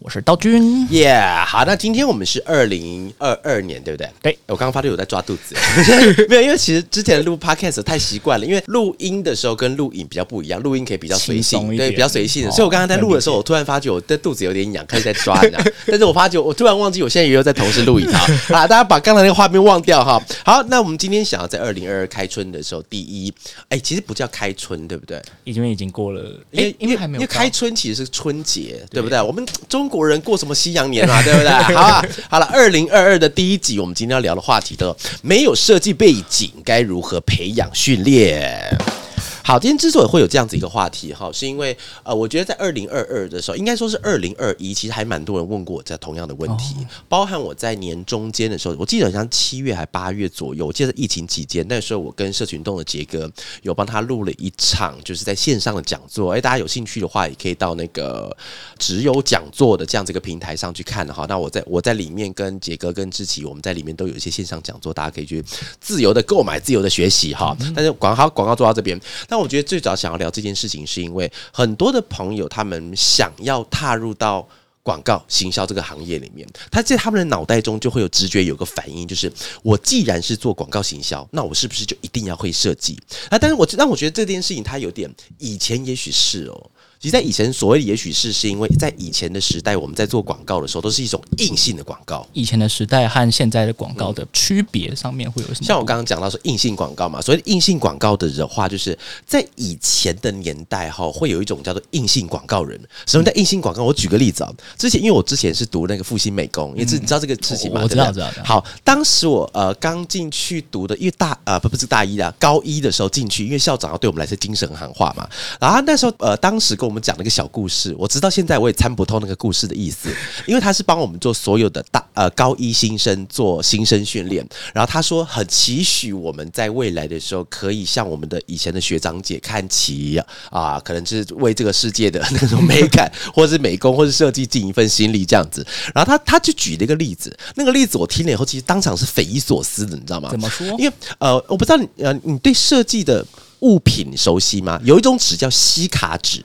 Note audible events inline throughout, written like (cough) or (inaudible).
我是刀君，耶，好，那今天我们是二零二二年，对不对？对，我刚刚发现有在抓肚子，(laughs) 没有，因为其实之前录 podcast 太习惯了，因为录音的时候跟录影比较不一样，录音可以比较随性，对，比较随性的，所以我刚刚在录的时候，我突然发觉我的肚子有点痒，开始在抓，(laughs) 但是我发觉我突然忘记我现在也有在同时录影啊！(laughs) 啊，大家把刚才那个画面忘掉哈。好，那我们今天想要在二零二二开春的时候，第一，哎，其实不叫开春，对不对？因为已经过了，因为因为还没有，因为开春其实是春节，对不对？我们中。国人过什么西洋年啊？(laughs) 对不对？好吧，好了，二零二二的第一集，我们今天要聊的话题的，没有设计背景，该如何培养训练？好，今天之所以会有这样子一个话题哈，是因为呃，我觉得在二零二二的时候，应该说是二零二一，其实还蛮多人问过我这同样的问题，包含我在年中间的时候，我记得好像七月还八月左右，我记得疫情期间那时候，我跟社群动的杰哥有帮他录了一场，就是在线上的讲座。哎，大家有兴趣的话，也可以到那个只有讲座的这样子一个平台上去看哈。那我在我在里面跟杰哥跟志奇，我们在里面都有一些线上讲座，大家可以去自由的购买、自由的学习哈。但是广告广告做到这边。但我觉得最早想要聊这件事情，是因为很多的朋友他们想要踏入到广告行销这个行业里面，他在他们的脑袋中就会有直觉，有个反应，就是我既然是做广告行销，那我是不是就一定要会设计啊？但是我让我觉得这件事情，它有点以前也许是哦。其实，在以前，所谓的也许是是因为在以前的时代，我们在做广告的时候，都是一种硬性的广告。以前的时代和现在的广告的区别上面会有什么？像我刚刚讲到说硬性广告嘛，所谓硬性广告的的话，就是在以前的年代哈，会有一种叫做硬性广告人。什么叫硬性广告？我举个例子啊，之前因为我之前是读那个复兴美工，因为你知道这个事情吗？我知道，知道。好，当时我呃刚进去读的，因为大呃不不是大一啊高一的时候进去，因为校长要对我们来说精神喊话嘛，然后那时候呃当时跟我们讲了一个小故事。我直到现在我也参不透那个故事的意思，因为他是帮我们做所有的大呃高一新生做新生训练，然后他说很期许我们在未来的时候可以向我们的以前的学长姐看齐啊，可能是为这个世界的那种美感，或者是美工，或是设计尽一份心力这样子。然后他他就举了一个例子，那个例子我听了以后，其实当场是匪夷所思的，你知道吗？怎么说？因为呃，我不知道你呃，你对设计的物品熟悉吗？有一种纸叫吸卡纸。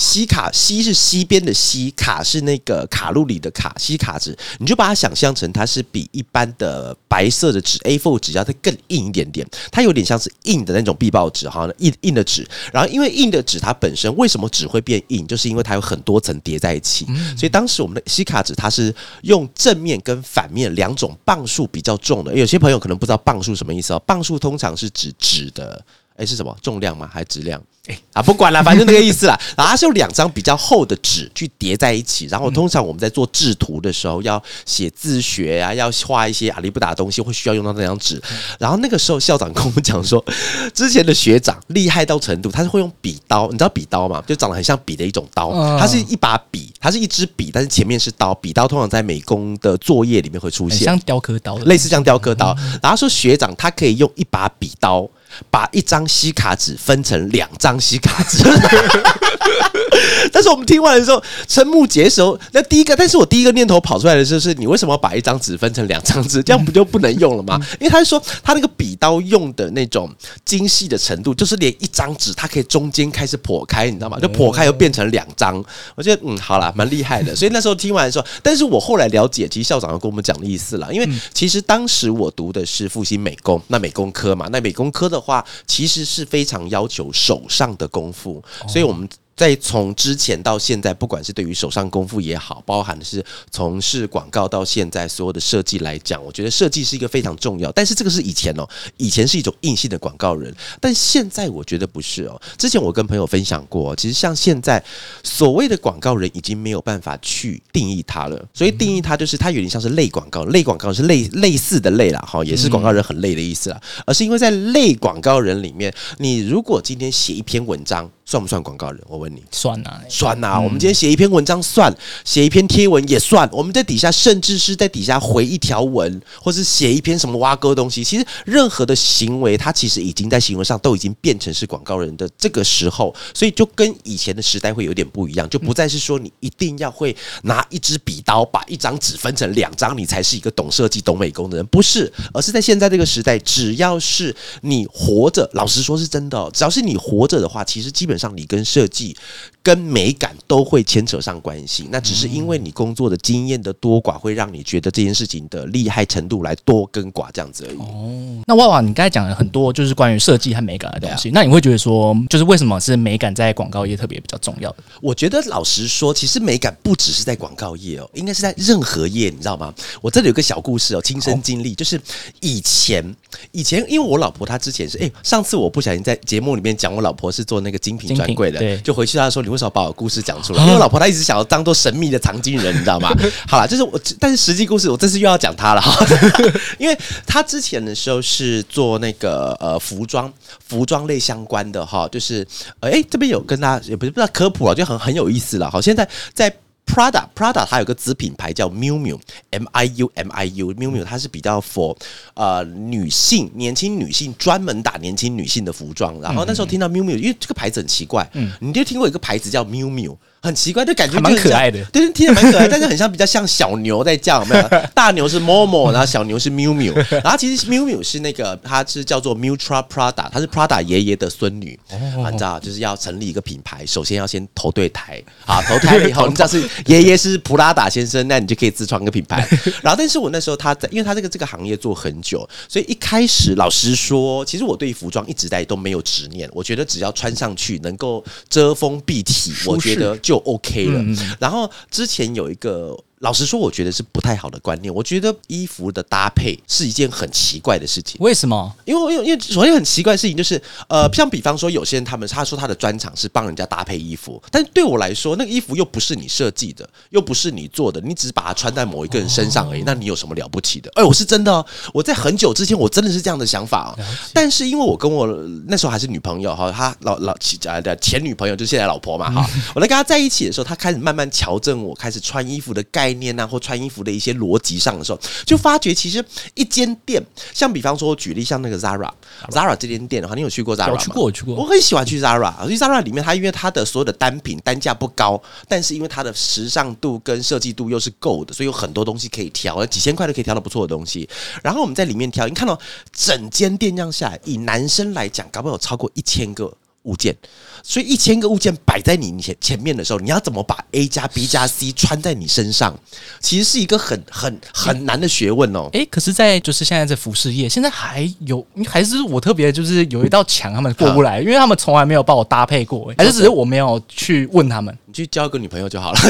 西卡西是西边的西，卡是那个卡路里的卡，西卡纸，你就把它想象成它是比一般的白色的纸 A4 纸要再更硬一点点，它有点像是硬的那种壁报纸哈，硬硬的纸。然后因为硬的纸它本身为什么纸会变硬，就是因为它有很多层叠在一起，所以当时我们的西卡纸它是用正面跟反面两种磅数比较重的。有些朋友可能不知道磅数什么意思哦，磅数通常是指纸的。哎，是什么重量吗？还是质量？哎啊，不管了，反正那个意思啦。(laughs) 然后它是用两张比较厚的纸去叠在一起。然后通常我们在做制图的时候，要写字学啊，要画一些阿里不达的东西，会需要用到那张纸。然后那个时候校长跟我们讲说，(laughs) 之前的学长厉害到程度，他是会用笔刀，你知道笔刀吗？就长得很像笔的一种刀，它是一把笔，它是一支笔，但是前面是刀。笔刀通常在美工的作业里面会出现，像雕刻刀，类似像雕刻刀。然后说学长他可以用一把笔刀。把一张吸卡纸分成两张吸卡纸，(laughs) (laughs) 但是我们听完的时候瞠目结舌。那第一个，但是我第一个念头跑出来的就是，你为什么要把一张纸分成两张纸？这样不就不能用了吗？因为他说他那个笔刀用的那种精细的程度，就是连一张纸它可以中间开始破开，你知道吗？就破开又变成两张。我觉得嗯，好了，蛮厉害的。所以那时候听完的时候，但是我后来了解，其实校长要跟我们讲的意思了。因为其实当时我读的是复兴美工，那美工科嘛，那美工科的。话其实是非常要求手上的功夫，所以我们。在从之前到现在，不管是对于手上功夫也好，包含的是从事广告到现在所有的设计来讲，我觉得设计是一个非常重要。但是这个是以前哦，以前是一种硬性的广告人，但现在我觉得不是哦。之前我跟朋友分享过，其实像现在所谓的广告人已经没有办法去定义它了。所以定义它就是它有点像是类广告，类广告是类类似的类啦，哈，也是广告人很累的意思啦。而是因为在类广告人里面，你如果今天写一篇文章。算不算广告人？我问你。算啊，算呐、我们今天写一篇文章算，写一篇贴文也算。我们在底下甚至是在底下回一条文，或是写一篇什么挖沟东西，其实任何的行为，它其实已经在行为上都已经变成是广告人的这个时候，所以就跟以前的时代会有点不一样，就不再是说你一定要会拿一支笔刀把一张纸分成两张，你才是一个懂设计、懂美工的人，不是，而是在现在这个时代，只要是你活着，老实说是真的哦、只要是你活着的话，其实基本上你跟设计。跟美感都会牵扯上关系，那只是因为你工作的经验的多寡，会让你觉得这件事情的厉害程度来多跟寡这样子而已。哦那哇哇，你刚才讲了很多就是关于设计和美感的东西，那你会觉得说，就是为什么是美感在广告业特别比较重要的？我觉得老实说，其实美感不只是在广告业哦，应该是在任何业，你知道吗？我这里有个小故事哦，亲身经历，就是以前以前，因为我老婆她之前是哎、上次我不小心在节目里面讲我老婆是做那个精品专柜的，对就回去他说你为什么把我故事讲出来？因为我老婆她一直想要当做神秘的藏经人，你知道吗？(laughs) 好了，就是我，但是实际故事我这次又要讲她了哈，(laughs) 因为她之前的时候是做那个呃服装服装类相关的哈，就是呃哎、这边有跟大家也不是不知道科普了，就很很有意思了。好，现在在 Prada Prada 它有个子品牌叫 Miu Miu M I U M I U Miu Miu 它是比较 for 呃女性年轻女性专门打年轻女性的服装。然后那时候听到 Miu Miu，因为这个牌子很奇怪，嗯，你就听过一个牌子叫 Miu Miu。很奇怪，就感觉还蛮可爱的。对，听着蛮可爱，但是很像比较像小牛在叫，有没有？(laughs) 大牛是 Momo，然后小牛是 Miu Miu，然后其实 Miu Miu 是那个，它是叫做 Mutra Prada，它是 Prada 爷爷的孙女，啊，你知道，就是要成立一个品牌，首先要先投对台，啊，投胎了以后，你知道是爷爷是普拉达先生，那你就可以自创一个品牌。(laughs) 然后，但是我那时候他在，因为他这个这个行业做很久，所以一开始老实说，其实我对服装一直在都没有执念，我觉得只要穿上去能够遮风蔽体，我觉得就 OK 了。然后之前有一个。老实说，我觉得是不太好的观念。我觉得衣服的搭配是一件很奇怪的事情。为什么？因为因为因为首先很奇怪的事情就是，呃，像比方说有些人他们他说他的专长是帮人家搭配衣服，但对我来说，那个衣服又不是你设计的，又不是你做的，你只是把它穿在某一个人身上而已，那你有什么了不起的？哎，我是真的哦，我在很久之前我真的是这样的想法哦，但是因为我跟我那时候还是女朋友哈，她老老呃的前女朋友就是现在老婆嘛哈，我在跟她在一起的时候，她开始慢慢调整我开始穿衣服的概念啊，或穿衣服的一些逻辑上的时候，就发觉其实一间店，像比方说我举例像那个 Zara，Zara 这间店的话，你有去过 Zara 吗？有去过我去过我很喜欢去 Zara，因为 Zara 里面，它因为它的所有的单品单价不高，但是因为它的时尚度跟设计度又是够的，所以有很多东西可以挑，几千块都可以挑到不错的东西。然后我们在里面挑，你看到整间店这样下来，以男生来讲，搞不好有超过一千个。物件，所以一千个物件摆在你前前面的时候，你要怎么把 A 加 B 加 C 穿在你身上，其实是一个很很很难的学问哦。哎、可是，在就是现在在服饰业，现在还有还是我特别就是有一道墙他们过不来，因为他们从来没有帮我搭配过、诶还是只是我没有去问他们。你去交一个女朋友就好了。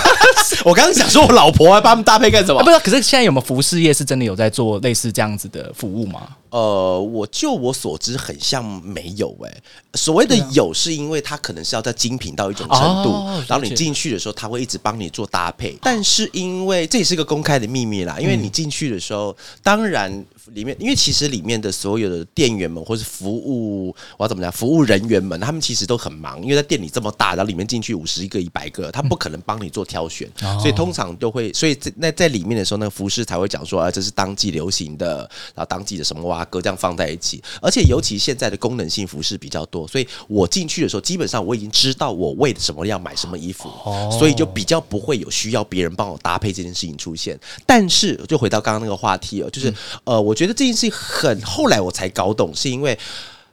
(laughs) 我刚刚想说，我老婆还帮他们搭配干什么啊，不？是，可是现在有没有服饰业是真的有在做类似这样子的服务吗？呃，我就我所知，很像没有诶、所谓的有，是因为它可能是要在精品到一种程度，哦然后你进去的时候，他会一直帮你做搭配。但是因为这也是个公开的秘密啦，因为你进去的时候，当然里面，因为其实里面的所有的店员们或是服务，我要怎么讲，服务人员们，他们其实都很忙，因为在店里这么大，然后里面进去五十一个、一百个，他不可能帮你做挑选，所以通常都会，所以在那在里面的时候，那个服饰才会讲说，啊，这是当季流行的，然后当季的什么蛙哥这样放在一起，而且尤其现在的功能性服饰比较多，所以我进去的时候，基本上我已经知道我为什么要买什么衣服，所以就比较不会有需要别人帮我搭配这件事情出现。但是就回到刚刚那个话题哦，就是、呃，我觉得这件事情很后来我才搞懂，是因为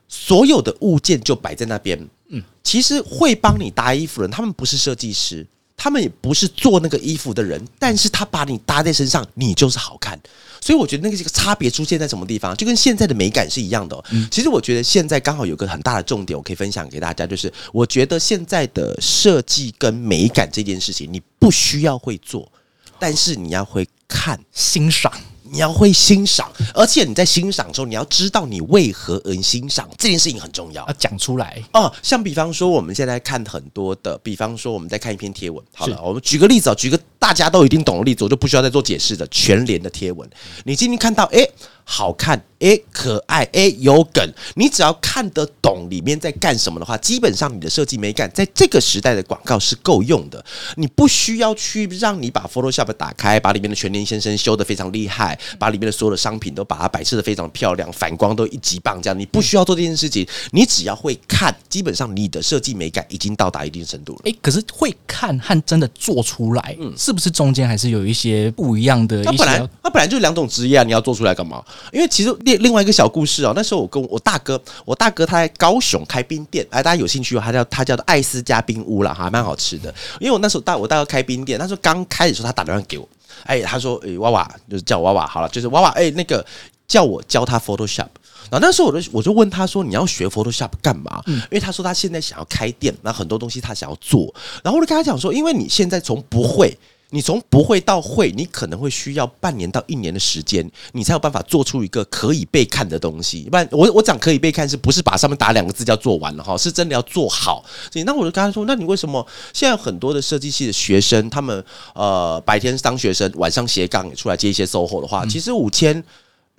所有的物件就摆在那边，嗯，其实会帮你搭衣服的人，他们不是设计师。他们也不是做那个衣服的人，但是他把你搭在身上，你就是好看。所以我觉得那个这个差别出现在什么地方，就跟现在的美感是一样的、哦。其实我觉得现在刚好有个很大的重点，我可以分享给大家，就是我觉得现在的设计跟美感这件事情，你不需要会做，但是你要会看。欣赏你要会欣赏，而且你在欣赏的时候，你要知道你为何而欣赏，这件事情很重要要。讲出来，哦，像比方说我们现在看很多的，比方说我们在看一篇贴文，好了，我们举个例子啊、举个大家都一定懂的例子，我就不需要再做解释的全联的贴文。你今天看到，诶，好看。哎，可爱哎，有梗。你只要看得懂里面在干什么的话，基本上你的设计美感在这个时代的广告是够用的。你不需要去让你把 Photoshop 打开，把里面的全年先生修的非常厉害，把里面的所有的商品都把它摆设的非常漂亮，反光都一级棒这样。你不需要做这件事情，你只要会看，基本上你的设计美感已经到达一定程度了。哎，可是会看和真的做出来，嗯，是不是中间还是有一些不一样的？它本来它本来就两种职业啊，你要做出来干嘛？因为其实。另另外一个小故事哦，那时候我跟我大哥，我大哥他在高雄开冰店，哎，大家有兴趣，他叫他叫做艾斯加冰屋了，哈，蛮好吃的。因为我那时候大我大哥开冰店，那时候刚开始时候他打电话给我，哎，他说，哎，娃娃就是叫娃娃好了，就是娃娃，哎，那个叫我教他 Photoshop。然后那时候我就我就问他说，你要学 Photoshop 干嘛？因为他说他现在想要开店，那很多东西他想要做。然后我就跟他讲说，因为你现在从不会。你从不会到会，你可能会需要半年到一年的时间，你才有办法做出一个可以被看的东西。不然，我我讲可以被看，是不是把上面打两个字叫做完了哈？是真的要做好。所以，那我就跟他说：，那你为什么现在很多的设计系的学生，他们呃白天当学生，晚上斜杠也出来接一些 SOHO 的话，其实五千。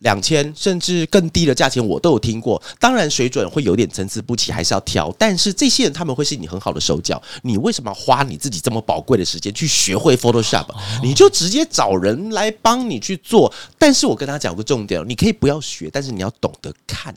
两千甚至更低的价钱我都有听过，当然水准会有点参差不齐，还是要挑。但是这些人他们会是你很好的手脚，你为什么要花你自己这么宝贵的时间去学会 Photoshop？你就直接找人来帮你去做。但是我跟他讲个重点，你可以不要学，但是你要懂得看。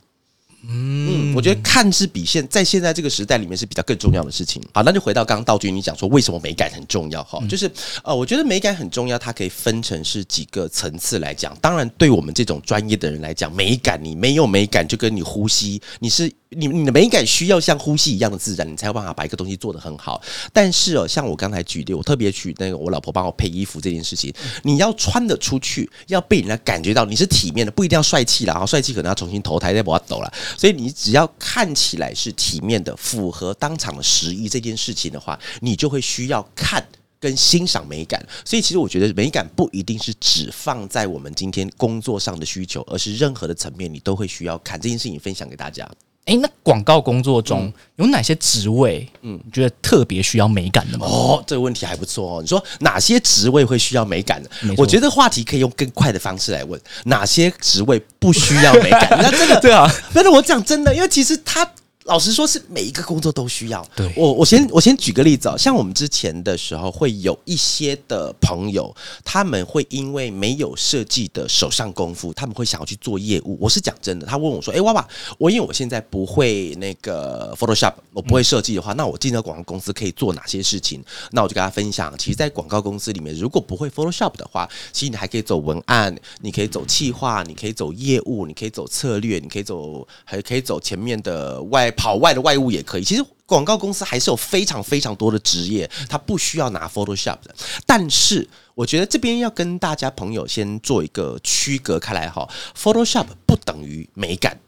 嗯，我觉得看是比现在现在这个时代里面是比较更重要的事情。好，那就回到刚刚道君你讲说为什么美感很重要哈，就是呃，我觉得美感很重要，它可以分成是几个层次来讲。当然，对我们这种专业的人来讲，美感你没有美感，就跟你呼吸，你是。你你的美感需要像呼吸一样的自然，你才有办法把一个东西做得很好。但是哦，像我刚才举例，我特别举那个我老婆帮我配衣服这件事情，你要穿得出去，要被人家感觉到你是体面的，不一定要帅气了啊，帅气可能要重新投胎再把它抖了。所以你只要看起来是体面的，符合当场的时宜这件事情的话，你就会需要看跟欣赏美感。所以其实我觉得美感不一定是只放在我们今天工作上的需求，而是任何的层面你都会需要看这件事情。分享给大家。哎，那广告工作中有哪些职位？嗯，你觉得特别需要美感的吗？哦，这个问题还不错哦。你说哪些职位会需要美感的？我觉得话题可以用更快的方式来问：哪些职位不需要美感？(laughs) 那真的对啊，但是我讲真的，因为其实他。老实说，是每一个工作都需要。对我，我先我先举个例子啊，像我们之前的时候，会有一些的朋友，他们会因为没有设计的手上功夫，他们会想要去做业务。我是讲真的，他问我说：“哎，娃娃，我因为我现在不会那个 Photoshop，我不会设计的话，那我进到广告公司可以做哪些事情？”那我就跟他分享，其实，在广告公司里面，如果不会 Photoshop 的话，其实你还可以走文案，你可以走企划，你可以走业务，你可以走策略，你可以走，还可以走前面的外跑外的外务。也可以，其实广告公司还是有非常非常多的职业，它不需要拿 Photoshop 的。但是，我觉得这边要跟大家朋友先做一个区隔开来哈，Photoshop 不等于美感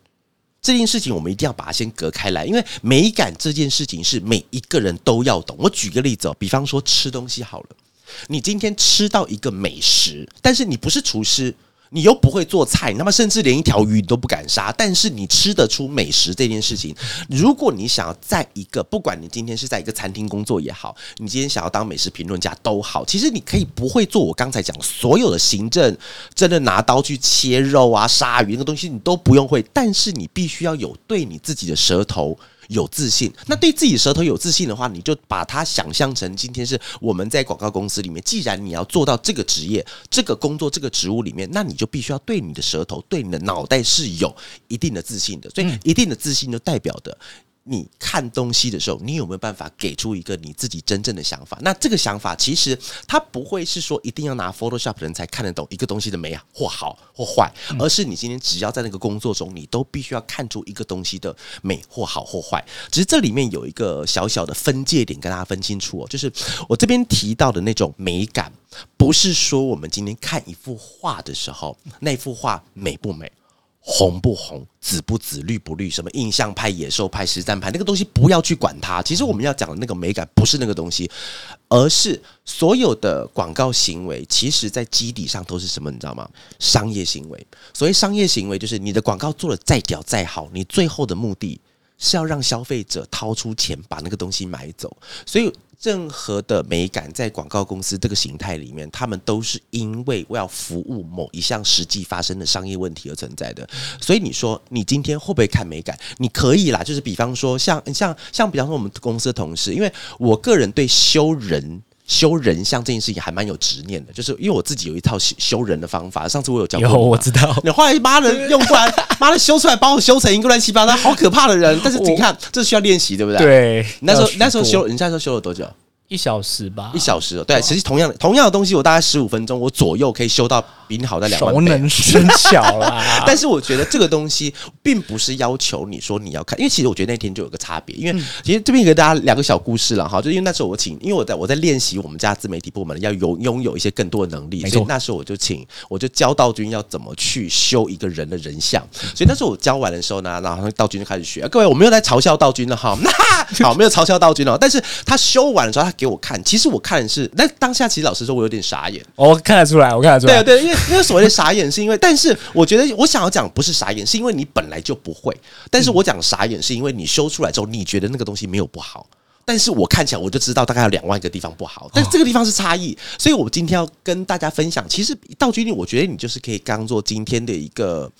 这件事情，我们一定要把它先隔开来，因为美感这件事情是每一个人都要懂。我举个例子哦，比方说吃东西好了，你今天吃到一个美食，但是你不是厨师。你又不会做菜，那么甚至连一条鱼你都不敢杀，但是你吃得出美食这件事情。如果你想要在一个，不管你今天是在一个餐厅工作也好，你今天想要当美食评论家都好，其实你可以不会做我刚才讲所有的行政，真的拿刀去切肉啊、杀鱼那个东西你都不用会，但是你必须要有对你自己的舌头。有自信，那对自己舌头有自信的话，你就把它想象成今天是我们在广告公司里面。既然你要做到这个职业、这个工作、这个职务里面，那你就必须要对你的舌头、对你的脑袋是有一定的自信的。所以，一定的自信就代表的。你看东西的时候，你有没有办法给出一个你自己真正的想法？那这个想法其实它不会是说一定要拿 Photoshop 人才看得懂一个东西的美或好或坏，而是你今天只要在那个工作中，你都必须要看出一个东西的美或好或坏。只是这里面有一个小小的分界点，跟大家分清楚哦，就是我这边提到的那种美感，不是说我们今天看一幅画的时候，那幅画美不美。红不红，紫不紫，绿不绿，什么印象派、野兽派、实战派，那个东西不要去管它。其实我们要讲的那个美感，不是那个东西，而是所有的广告行为，其实在基底上都是什么？你知道吗？商业行为。所谓商业行为，就是你的广告做的再屌再好，你最后的目的是要让消费者掏出钱把那个东西买走。所以任何的美感在广告公司这个形态里面，他们都是因为要服务某一项实际发生的商业问题而存在的。所以你说你今天会不会看美感？你可以啦，就是比方说像像像比方说我们公司的同事，因为我个人对修人。修人像这件事情还蛮有执念的，就是因为我自己有一套修修人的方法。上次我有教过，有我知道。你后来妈的用出来，(laughs) 妈的修出来把我修成一个乱七八糟、好可怕的人。但是你看，这需要练习，对不对？对。那时候那时候修，你那时候修了多久？一小时吧。一小时。对，其实同样的同样的东西，我大概十五分钟，我左右可以修到。比你好在两万倍，熟能生巧啦。(laughs) 但是我觉得这个东西并不是要求你说你要看，因为其实我觉得那天就有个差别。因为其实这边给大家两个小故事了哈，就因为那时候我请，因为我在我在练习我们家自媒体部门要有拥有一些更多的能力，所以那时候我就请我就教道君要怎么去修一个人的人像。所以那时候我教完的时候呢，然后道君就开始学。各位，我没有在嘲笑道君了哈，(laughs) 好，没有嘲笑道君了。但是他修完的时候，他给我看，其实我看的是但当下，其实老实说，我有点傻眼。哦看得出来，我看得出来，对对，因为因为所谓的傻。眼是因为，但是我觉得我想要讲不是傻眼，是因为你本来就不会。但是我讲傻眼是因为你修出来之后，你觉得那个东西没有不好，但是我看起来我就知道大概有两万个地方不好，但这个地方是差异。所以我今天要跟大家分享，其实道具力，我觉得你就是可以当做今天的一个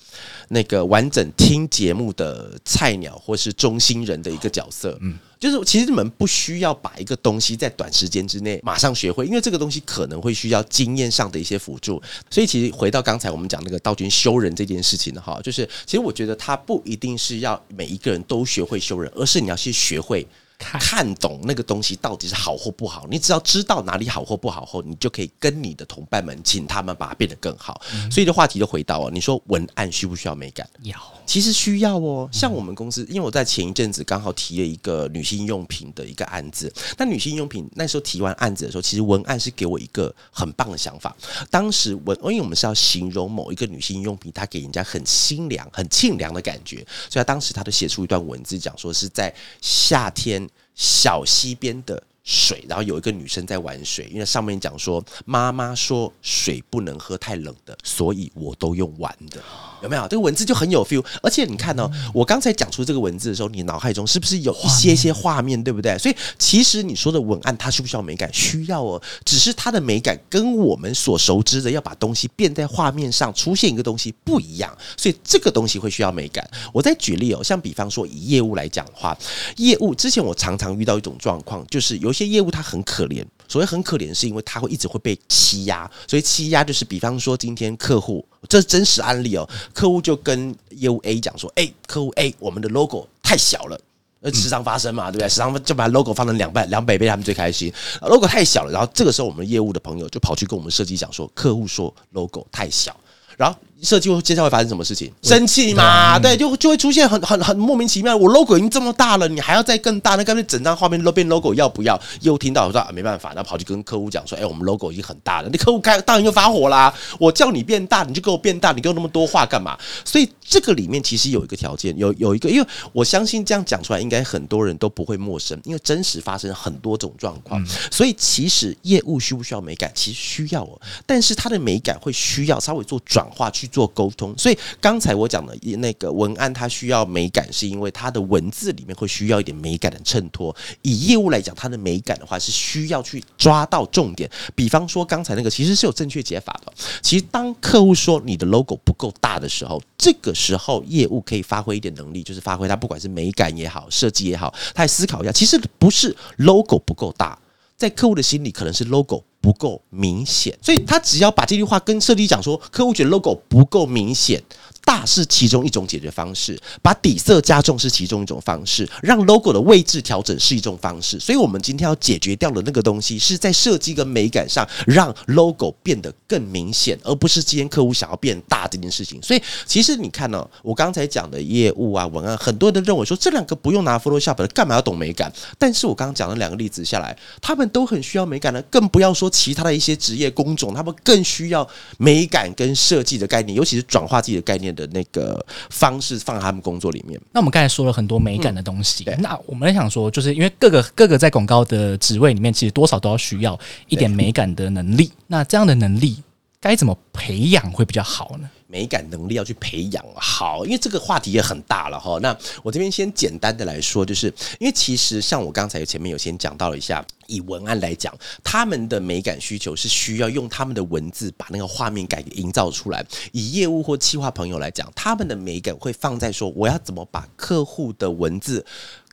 那个完整听节目的菜鸟或是中心人的一个角色，嗯。就是其实你们不需要把一个东西在短时间之内马上学会，因为这个东西可能会需要经验上的一些辅助。所以其实回到刚才我们讲那个道君修人这件事情的哈，就是其实我觉得他不一定是要每一个人都学会修人，而是你要去学会。看懂那个东西到底是好或不好，你只要知道哪里好或不好后，你就可以跟你的同伴们，请他们把它变得更好。所以的话题就回到哦，你说文案需不需要美感？要，其实需要哦。像我们公司，因为我在前一阵子刚好提了一个女性用品的一个案子，那女性用品那时候提完案子的时候，其实文案是给我一个很棒的想法。当时文，因为我们是要形容某一个女性用品，它给人家很清凉、很沁凉的感觉，所以他当时他就写出一段文字，讲说是在夏天。小溪边的水，然后有一个女生在玩水，因为上面讲说妈妈说水不能喝太冷的，所以我都用玩的。有没有这个文字就很有 feel？而且你看哦，我刚才讲出这个文字的时候，你脑海中是不是有一些些画面，对不对？所以其实你说的文案，它需不需要美感？需要哦。只是它的美感跟我们所熟知的要把东西变在画面上出现一个东西不一样，所以这个东西会需要美感。我再举例哦，像比方说以业务来讲的话，业务之前我常常遇到一种状况，就是有一些业务它很可怜。所谓很可怜，是因为它会一直会被欺压，所以欺压就是比方说今天客户，这是真实案例哦，客户就跟业务 A 讲说，哎，客户 A，我们的 logo 太小了，呃，时常发生嘛，对不对？时常就把 logo 放成两倍两百倍，他们最开心，logo 太小了，然后这个时候我们业务的朋友就跑去跟我们设计讲说，客户说 logo 太小，然后。设计会接下来会发生什么事情？生气嘛？对，就就会出现很很很莫名其妙。我 logo 已经这么大了，你还要再更大？那干脆整张画面都变 logo，要不要？又听到我说啊，没办法，然后跑去跟客户讲说，哎，我们 logo 已经很大了。那客户开当然就发火啦！我叫你变大，你就给我变大，你给我那么多话干嘛？所以这个里面其实有一个条件，有有一个，因为我相信这样讲出来，应该很多人都不会陌生，因为真实发生很多种状况。所以其实业务需不需要美感？其实需要哦，但是它的美感会需要稍微做转化去做沟通。所以刚才我讲的那个文案，它需要美感，是因为它的文字里面会需要一点美感的衬托。以业务来讲，它的美感的话是需要去抓到重点。比方说刚才那个，其实是有正确解法的。其实当客户说你的 logo 不够大的时候，这个时候业务可以发挥一点能力，就是发挥它不管是美感也好，设计也好，他来思考一下，其实不是 logo 不够大，在客户的心里可能是 logo。不够明显，所以他只要把这句话跟设计讲说，客户觉得 logo 不够明显。大是其中一种解决方式，把底色加重是其中一种方式，让 logo 的位置调整是一种方式。所以，我们今天要解决掉的那个东西，是在设计跟美感上让 logo 变得更明显，而不是今天客户想要变大这件事情。所以，其实你看呢，我刚才讲的业务啊、文案，很多人都认为说这两个不用拿 Photoshop 的，干嘛要懂美感？但是我刚刚讲的两个例子下来，他们都很需要美感的，更不要说其他的一些职业工种，他们更需要美感跟设计的概念，尤其是转化自己的概念。的那个方式放在他们工作里面。那我们刚才说了很多美感的东西，那我们想说，就是因为各个各个在广告的职位里面，其实多少都要需要一点美感的能力。那这样的能力该怎么培养会比较好呢？美感能力要去培养。好，因为这个话题也很大了哈。那我这边先简单的来说，就是因为其实像我刚才前面有先讲到了一下，以文案来讲，他们的美感需求是需要用他们的文字把那个画面感营造出来。以业务或企划朋友来讲，他们的美感会放在说，我要怎么把客户的文字。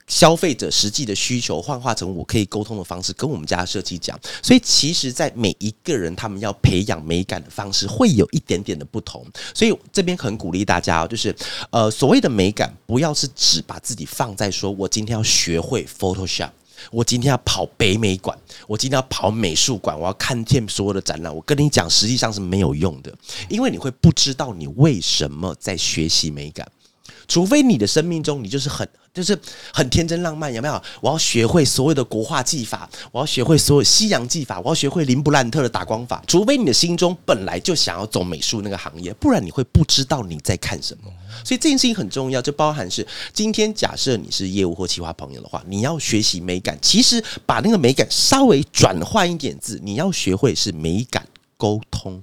消费者实际的需求幻化成我可以沟通的方式，跟我们家的设计讲。所以，其实，在每一个人他们要培养美感的方式，会有一点点的不同。所以，这边很鼓励大家哦，就是呃，所谓的美感，不要是只把自己放在说我今天要学会 Photoshop，我今天要跑北美馆，我今天要跑美术馆，我要看见所有的展览。我跟你讲，实际上是没有用的，因为你会不知道你为什么在学习美感，除非你的生命中你就是很。就是很天真浪漫，有没有？我要学会所有的国画技法，我要学会所有西洋技法，我要学会林布兰特的打光法。除非你的心中本来就想要走美术那个行业，不然你会不知道你在看什么。所以这件事情很重要，就包含是今天假设你是业务或企划朋友的话，你要学习美感。其实把那个美感稍微转换一点字，你要学会是美感沟通。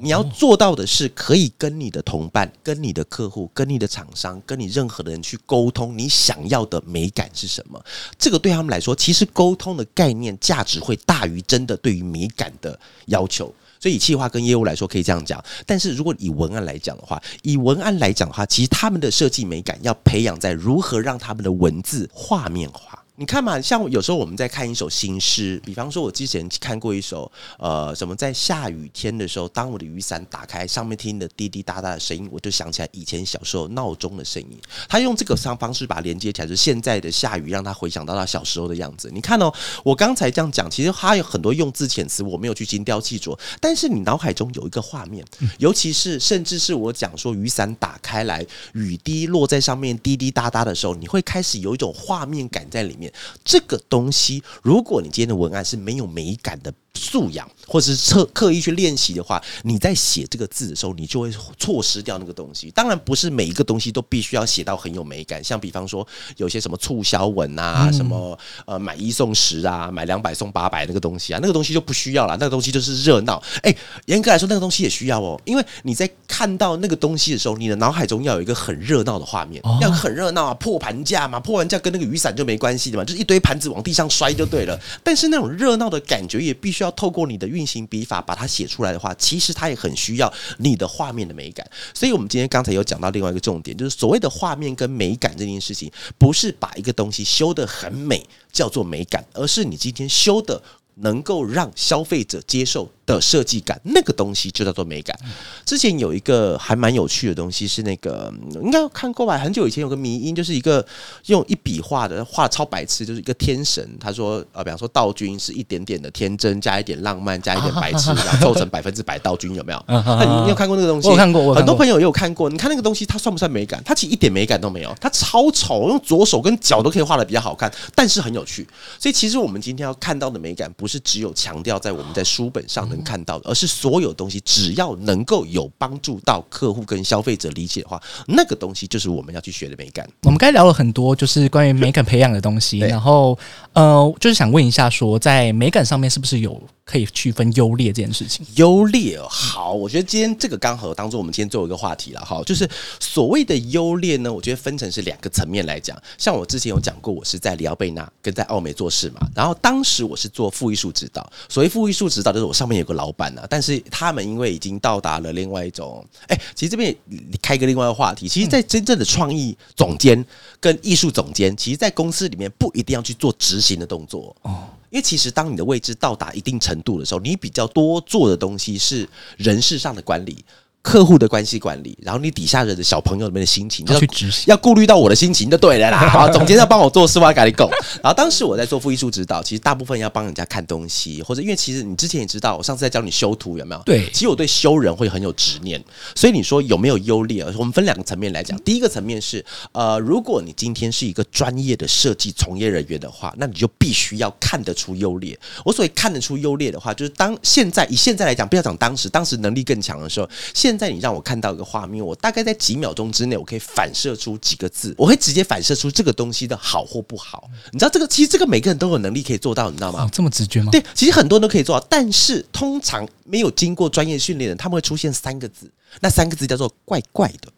你要做到的是，可以跟你的同伴、跟你的客户、跟你的厂商、跟你任何的人去沟通，你想要的美感是什么？这个对他们来说，其实沟通的概念价值会大于真的对于美感的要求。所以，以企划跟业务来说，可以这样讲。但是如果以文案来讲的话，以文案来讲的话，其实他们的设计美感要培养在如何让他们的文字画面化。你看嘛，像有时候我们在看一首新诗，比方说，我之前看过一首，呃，什么在下雨天的时候，当我的雨伞打开，上面听的滴滴答答的声音，我就想起来以前小时候闹钟的声音。他用这个方方式把它连接起来，就是现在的下雨，让他回想到他小时候的样子。你看哦，我刚才这样讲，其实他有很多用字遣词，我没有去精雕细琢，但是你脑海中有一个画面，尤其是甚至是我讲说雨伞打开来，雨滴落在上面滴滴答答的时候，你会开始有一种画面感在里面。这个东西，如果你今天的文案是没有美感的。素养，或者是刻刻意去练习的话，你在写这个字的时候，你就会错失掉那个东西。当然，不是每一个东西都必须要写到很有美感。像比方说，有些什么促销文啊，什么呃买一送十啊，买两百送八百那个东西啊，那个东西就不需要了。那个东西就是热闹。哎，严格来说，那个东西也需要哦，因为你在看到那个东西的时候，你的脑海中要有一个很热闹的画面，要很热闹啊，破盘价嘛，破盘价跟那个雨伞就没关系的嘛，就是一堆盘子往地上摔就对了。但是那种热闹的感觉也必须要。透过你的运行笔法把它写出来的话，其实它也很需要你的画面的美感。所以，我们今天刚才有讲到另外一个重点，就是所谓的画面跟美感这件事情，不是把一个东西修得很美叫做美感，而是你今天修的能够让消费者接受。的设计感，那个东西就叫做美感。之前有一个还蛮有趣的东西，是那个应该看过吧？很久以前有个迷音，就是一个用一笔画的，画超白痴，就是一个天神。他说，呃，比方说道君是一点点的天真，加一点浪漫，加一点白痴，(laughs) 然后凑成百分之百道君，有没有？(laughs) 那你你有看过那个东西？我看过，很多朋友也有看过。你看那个东西，它算不算美感？它其实一点美感都没有，它超丑，用左手跟脚都可以画的比较好看，但是很有趣。所以其实我们今天要看到的美感，不是只有强调在我们在书本上能。看到的，而是所有东西，只要能够有帮助到客户跟消费者理解的话，那个东西就是我们要去学的美感。我们刚才聊了很多，就是关于美感培养的东西，然后呃，就是想问一下，说在美感上面是不是有？可以区分优劣这件事情。优劣好，我觉得今天这个刚好当做我们今天最后一个话题了哈。就是所谓的优劣呢，我觉得分成是两个层面来讲。像我之前有讲过，我是在里奥贝纳跟在奥美做事嘛。然后当时我是做副艺术指导。所谓副艺术指导，就是我上面有个老板啊，但是他们因为已经到达了另外一种，哎，其实这边开一个另外一个话题。其实，在真正的创意总监跟艺术总监，其实，在公司里面不一定要去做执行的动作哦。因为其实，当你的位置到达一定程度的时候，你比较多做的东西是人事上的管理。客户的关系管理，然后你底下人的小朋友里面的心情，要去执行，要顾虑到我的心情就对了啦。(laughs) 好，总监要帮我做事，我要赶紧够。然后当时我在做副艺术指导，其实大部分要帮人家看东西，或者因为其实你之前也知道，我上次在教你修图有没有？对，其实我对修人会很有执念，所以你说有没有优劣？我们分两个层面来讲。第一个层面是，呃，如果你今天是一个专业的设计从业人员的话，那你就必须要看得出优劣。我所谓看得出优劣的话，就是当现在以现在来讲，不要讲当时，当时能力更强的时候，现现在你让我看到一个画面，我大概在几秒钟之内，我可以反射出几个字，我会直接反射出这个东西的好或不好。你知道这个，其实这个每个人都有能力可以做到，你知道吗？哦，这么直觉吗？对，其实很多人都可以做到，但是通常没有经过专业训练的，他们会出现三个字，那三个字叫做怪怪的。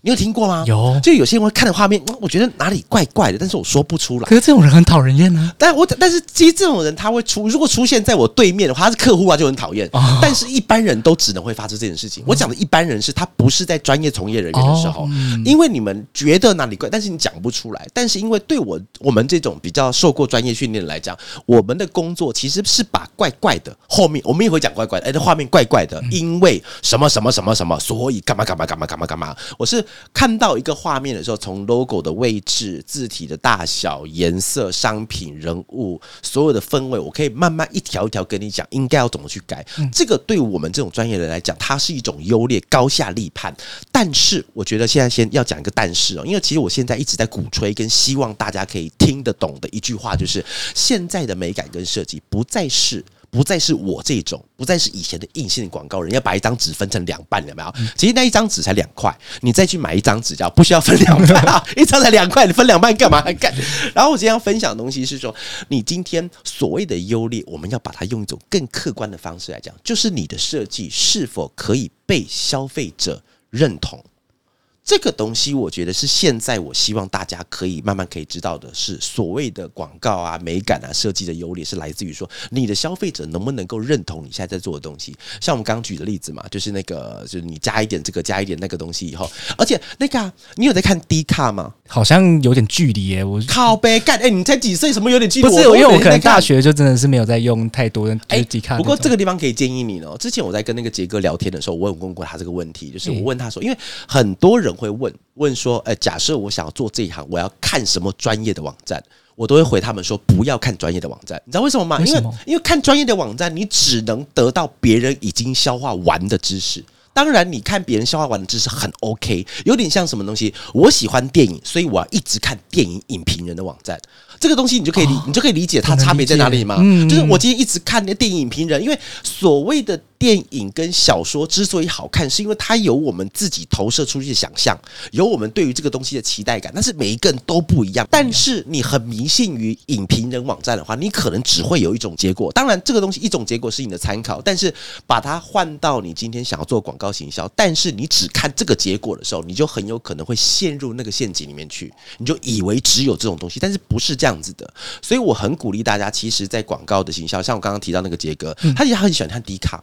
你有听过吗？有就有些人会看的画面，嗯我觉得哪里怪怪的，但是我说不出来可。是这种人很讨人厌啊呢。但我但是其实这种人他会出，如果出现在我对面的话，他是客户啊，就很讨厌。哦但是一般人都只能会发生这件事情。我讲的一般人是他不是在专业从业人员的时候，哦嗯因为你们觉得哪里怪，但是你讲不出来。但是因为对我我们这种比较受过专业训练的来讲，我们的工作其实是把怪怪的后面我们也会讲怪怪的，哎，这画面怪怪的，因为什么什么什么什么，所以干嘛干嘛干嘛干嘛干嘛。我是看到一个画面的时候，从 logo 的位置、字体的大小、颜色、商品、人物，所有的氛围，我可以慢慢一条一条跟你讲，应该要怎么去改。这个对我们这种专业人来讲，它是一种优劣，高下立判。但是，我觉得现在先要讲一个但是哦，因为其实我现在一直在鼓吹跟希望大家可以听得懂的一句话，就是现在的美感跟设计不再是。不再是我这种，不再是以前的硬性的广告人，要把一张纸分成两半，有没有？其实那一张纸才两块，你再去买一张纸，叫不需要分两半啊，(laughs) 一张才两块，你分两半干嘛？干？然后我今天要分享的东西是说，你今天所谓的优劣，我们要把它用一种更客观的方式来讲，就是你的设计是否可以被消费者认同。这个东西，我觉得是现在我希望大家可以慢慢可以知道的是，所谓的广告啊、美感啊、设计的优劣，是来自于说你的消费者能不能够认同你现在在做的东西。像我们刚举的例子嘛，就是那个，就是你加一点这个，加一点那个东西以后，而且那个、你有在看 D 卡吗？好像有点距离耶。我靠呗，干！哎、你才几岁？什么有点距离？不是因为我可能大学。就真的是没有在用太多的。不过这个地方可以建议你呢。之前我在跟那个杰哥聊天的时候，我有问过他这个问题，就是我问他说，因为很多人会问问说，呃，假设我想要做这一行，我要看什么专业的网站？我都会回他们说，不要看专业的网站。你知道为什么吗？因为因为看专业的网站，你只能得到别人已经消化完的知识。当然，你看别人消化完的知识很 OK，有点像什么东西？我喜欢电影，所以我要一直看电影影评人的网站。这个东西你就可以理，你就可以理解它差别在哪里吗？就是我今天一直看那电影影评人，因为所谓的电影跟小说之所以好看，是因为它有我们自己投射出去的想象，有我们对于这个东西的期待感。但是每一个人都不一样。但是你很迷信于影评人网站的话，你可能只会有一种结果。当然，这个东西一种结果是你的参考，但是把它换到你今天想要做广告行销，但是你只看这个结果的时候，你就很有可能会陷入那个陷阱里面去，你就以为只有这种东西，但是不是这样这样子的。所以我很鼓励大家，其实，在广告的行销，像我刚刚提到那个杰哥，他也很喜欢看迪卡，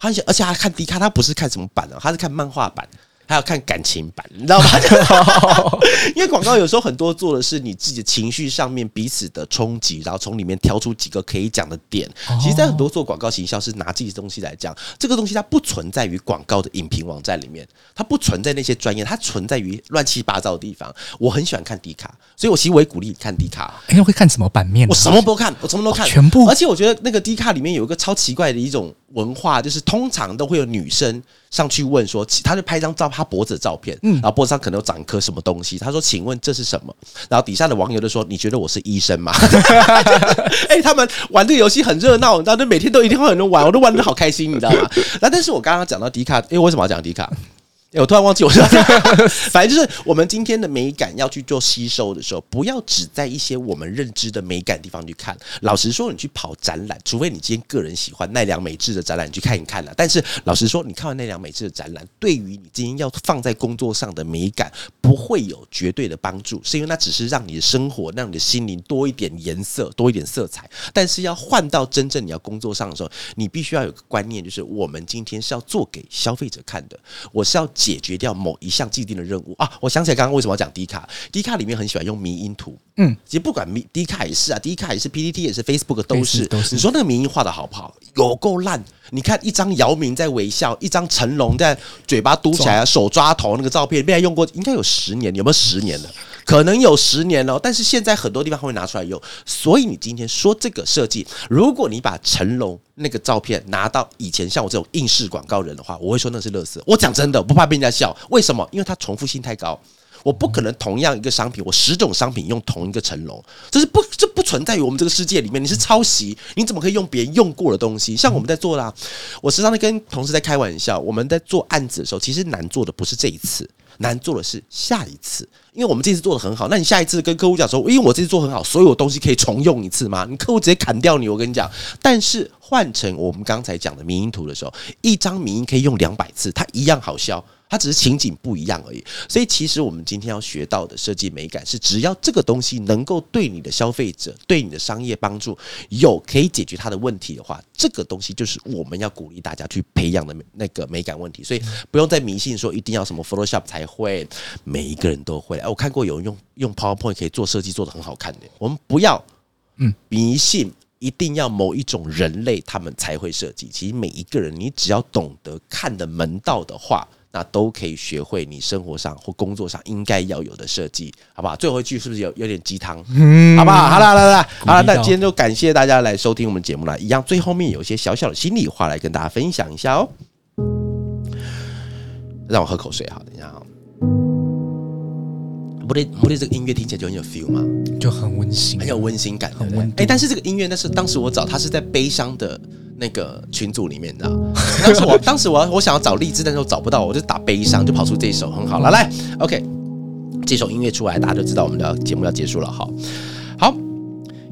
他很喜而且还看迪卡，他不是看什么版啊，他是看漫画版。还要看感情版，你知道吗？(laughs) 因为广告有时候很多做的是你自己的情绪上面彼此的冲击，然后从里面挑出几个可以讲的点。其实，在很多做广告行销是拿自己的东西来讲，这个东西它不存在于广告的影评网站里面，它不存在那些专业，它存在于乱七八糟的地方。我很喜欢看迪卡，所以我其实我也鼓励你看迪卡。哎，会看什么版面啊？我什么都看，我什么都看，哦全部而且我觉得那个迪卡里面有一个超奇怪的一种文化，就是通常都会有女生上去问说，其她就拍一张照，她脖子的照片，嗯然后脖子上可能有长一颗什么东西，她说：“请问这是什么？”然后底下的网友就说：“你觉得我是医生吗？” (laughs) 哎、他们玩这个游戏很热闹，你知道，就每天都一定会有人玩，我都玩的好开心，你知道吗？那但是我刚刚讲到迪卡，因为为什么要讲迪卡？我突然忘记我说，(laughs) 反正就是我们今天的美感要去做吸收的时候，不要只在一些我们认知的美感地方去看。老实说，你去跑展览，除非你今天个人喜欢奈良美智的展览，你去看一看啦。但是老实说，你看完奈良美智的展览，对于你今天要放在工作上的美感，不会有绝对的帮助，是因为那只是让你的生活、让你的心灵多一点颜色、多一点色彩。但是要换到真正你要工作上的时候，你必须要有个观念，就是我们今天是要做给消费者看的，我是要解决掉某一项既定的任务啊！我想起来刚刚为什么要讲迪卡，迪卡里面很喜欢用迷因图，嗯，其实不管迷迪卡也是啊，迪卡也是，PPT 也是，Facebook 都是，都是你说那个迷因画的好不好？有够烂！你看一张姚明在微笑，一张成龙在嘴巴嘟起来、手抓头那个照片，被他用过应该有十年，有没有十年了？可能有十年了，但是现在很多地方会拿出来用。所以你今天说这个设计，如果你把成龙那个照片拿到以前像我这种应试广告人的话，我会说那是乐色。我讲真的，不怕被人家笑，为什么？因为它重复性太高。我不可能同样一个商品，我十种商品用同一个成龙，这是不这不存在于我们这个世界里面。你是抄袭，你怎么可以用别人用过的东西？像我们在做啦，我时常在跟同事在开玩笑，我们在做案子的时候，其实难做的不是这一次，难做的是下一次。因为我们这次做的很好，那你下一次跟客户讲说，因为我这次做很好，所有东西可以重用一次吗？你客户直接砍掉你，我跟你讲。但是换成我们刚才讲的民音图的时候，一张民音可以用两百次，它一样好笑。它只是情景不一样而已，所以其实我们今天要学到的设计美感是，只要这个东西能够对你的消费者、对你的商业帮助有可以解决他的问题的话，这个东西就是我们要鼓励大家去培养的那个美感问题。所以不用再迷信说一定要什么 Photoshop 才会，每一个人都会。哎，我看过有人用用 PowerPoint 可以做设计，做的很好看的。我们不要嗯迷信，一定要某一种人类他们才会设计。其实每一个人，你只要懂得看的门道的话。那都可以学会你生活上或工作上应该要有的设计，好不好？最后一句是不是有有点鸡汤？(laughs) 嗯，好不好？好了，好了，好了，那今天就感谢大家来收听我们节目了。一样，最后面有一些小小的心里话来跟大家分享一下哦。让我喝口水，好，等一下啊。不对，不对，这个音乐听起来就很有 feel 吗？就很温馨，很有温馨感，很温。哎，但是这个音乐那是当时我找他是在悲伤的。那个群组里面的，(laughs) 当时我当时我我想要找励志，但是我找不到，我就打悲伤，就跑出这一首很好了。来，OK，这首音乐出来，大家就知道我们的节目要结束了。好，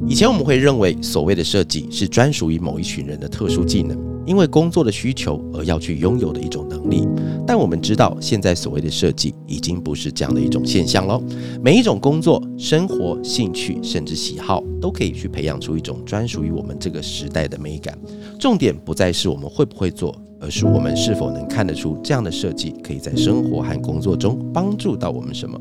以前我们会认为所谓的设计是专属于某一群人的特殊技能。因为工作的需求而要去拥有的一种能力，但我们知道，现在所谓的设计已经不是这样的一种现象喽。每一种工作、生活、兴趣，甚至喜好，都可以去培养出一种专属于我们这个时代的美感。重点不再是我们会不会做，而是我们是否能看得出这样的设计可以在生活和工作中帮助到我们什么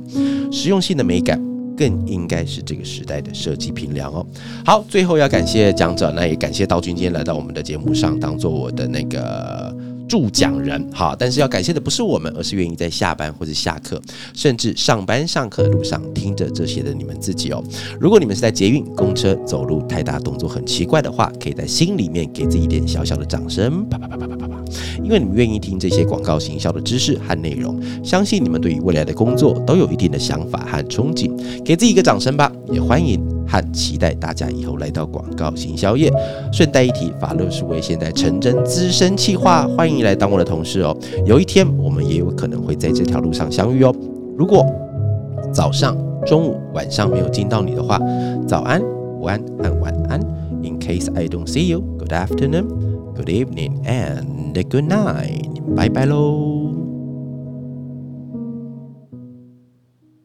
实用性的美感。更应该是这个时代的设计评量哦。好，最后要感谢讲者，那也感谢道君今天来到我们的节目上，当做我的那个。助讲人，好，但是要感谢的不是我们，而是愿意在下班或者下课，甚至上班上课的路上听着这些的你们自己哦。如果你们是在捷运、公车、走路太大动作很奇怪的话，可以在心里面给自己一点小小的掌声，啪啪啪啪啪啪啪，因为你们愿意听这些广告行销的知识和内容，相信你们对于未来的工作都有一定的想法和憧憬，给自己一个掌声吧，也欢迎。和期待大家以后来到广告行销业。顺带一提，法乐是位现在成真资深企划，欢迎来当我的同事哦。有一天我们也有可能会在这条路上相遇哦。如果早上、中午、晚上没有见到你的话，早安、午安和晚安。In case I don't see you, good afternoon, good evening and good night。拜拜喽。